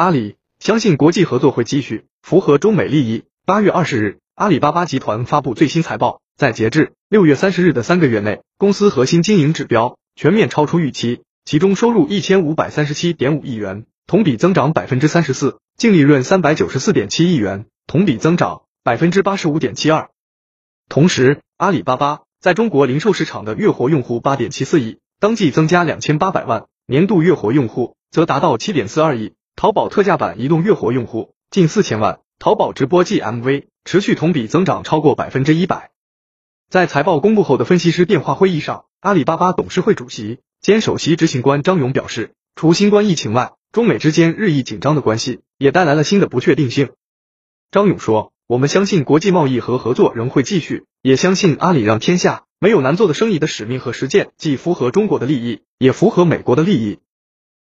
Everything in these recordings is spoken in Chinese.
阿里相信国际合作会继续符合中美利益。八月二十日，阿里巴巴集团发布最新财报，在截至六月三十日的三个月内，公司核心经营指标全面超出预期，其中收入一千五百三十七点五亿元，同比增长百分之三十四，净利润三百九十四点七亿元，同比增长百分之八十五点七二。同时，阿里巴巴在中国零售市场的月活用户八点七四亿，当季增加两千八百万，年度月活用户则达到七点四二亿。淘宝特价版移动月活用户近四千万，淘宝直播 GMV 持续同比增长超过百分之一百。在财报公布后的分析师电话会议上，阿里巴巴董事会主席兼首席执行官张勇表示，除新冠疫情外，中美之间日益紧张的关系也带来了新的不确定性。张勇说：“我们相信国际贸易和合作仍会继续，也相信阿里让天下没有难做的生意的使命和实践，既符合中国的利益，也符合美国的利益。”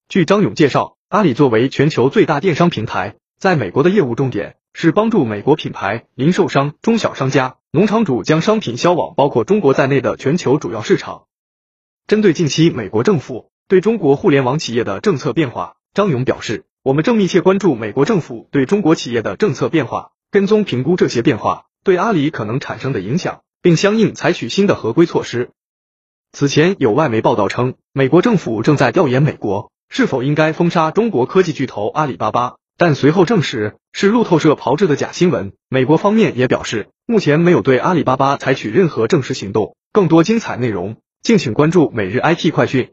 据张勇介绍。阿里作为全球最大电商平台，在美国的业务重点是帮助美国品牌、零售商、中小商家、农场主将商品销往包括中国在内的全球主要市场。针对近期美国政府对中国互联网企业的政策变化，张勇表示，我们正密切关注美国政府对中国企业的政策变化，跟踪评估这些变化对阿里可能产生的影响，并相应采取新的合规措施。此前有外媒报道称，美国政府正在调研美国。是否应该封杀中国科技巨头阿里巴巴？但随后证实是路透社炮制的假新闻。美国方面也表示，目前没有对阿里巴巴采取任何正式行动。更多精彩内容，敬请关注每日 IT 快讯。